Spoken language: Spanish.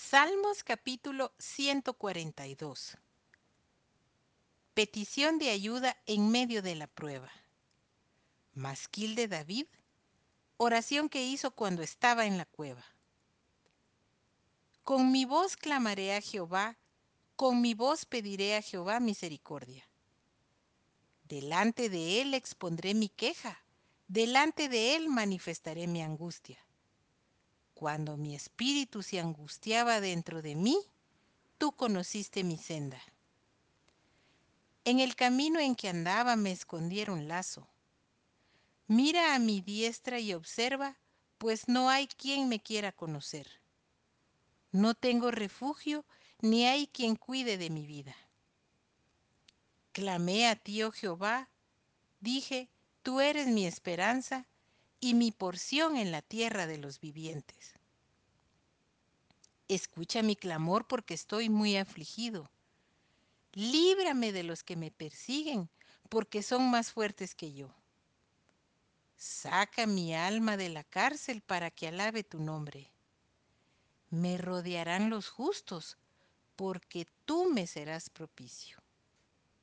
Salmos capítulo 142. Petición de ayuda en medio de la prueba. Masquil de David. Oración que hizo cuando estaba en la cueva. Con mi voz clamaré a Jehová, con mi voz pediré a Jehová misericordia. Delante de él expondré mi queja, delante de él manifestaré mi angustia. Cuando mi espíritu se angustiaba dentro de mí, tú conociste mi senda. En el camino en que andaba me escondieron lazo. Mira a mi diestra y observa, pues no hay quien me quiera conocer. No tengo refugio, ni hay quien cuide de mi vida. Clamé a ti, oh Jehová, dije, tú eres mi esperanza y mi porción en la tierra de los vivientes. Escucha mi clamor porque estoy muy afligido. Líbrame de los que me persiguen, porque son más fuertes que yo. Saca mi alma de la cárcel para que alabe tu nombre. Me rodearán los justos, porque tú me serás propicio.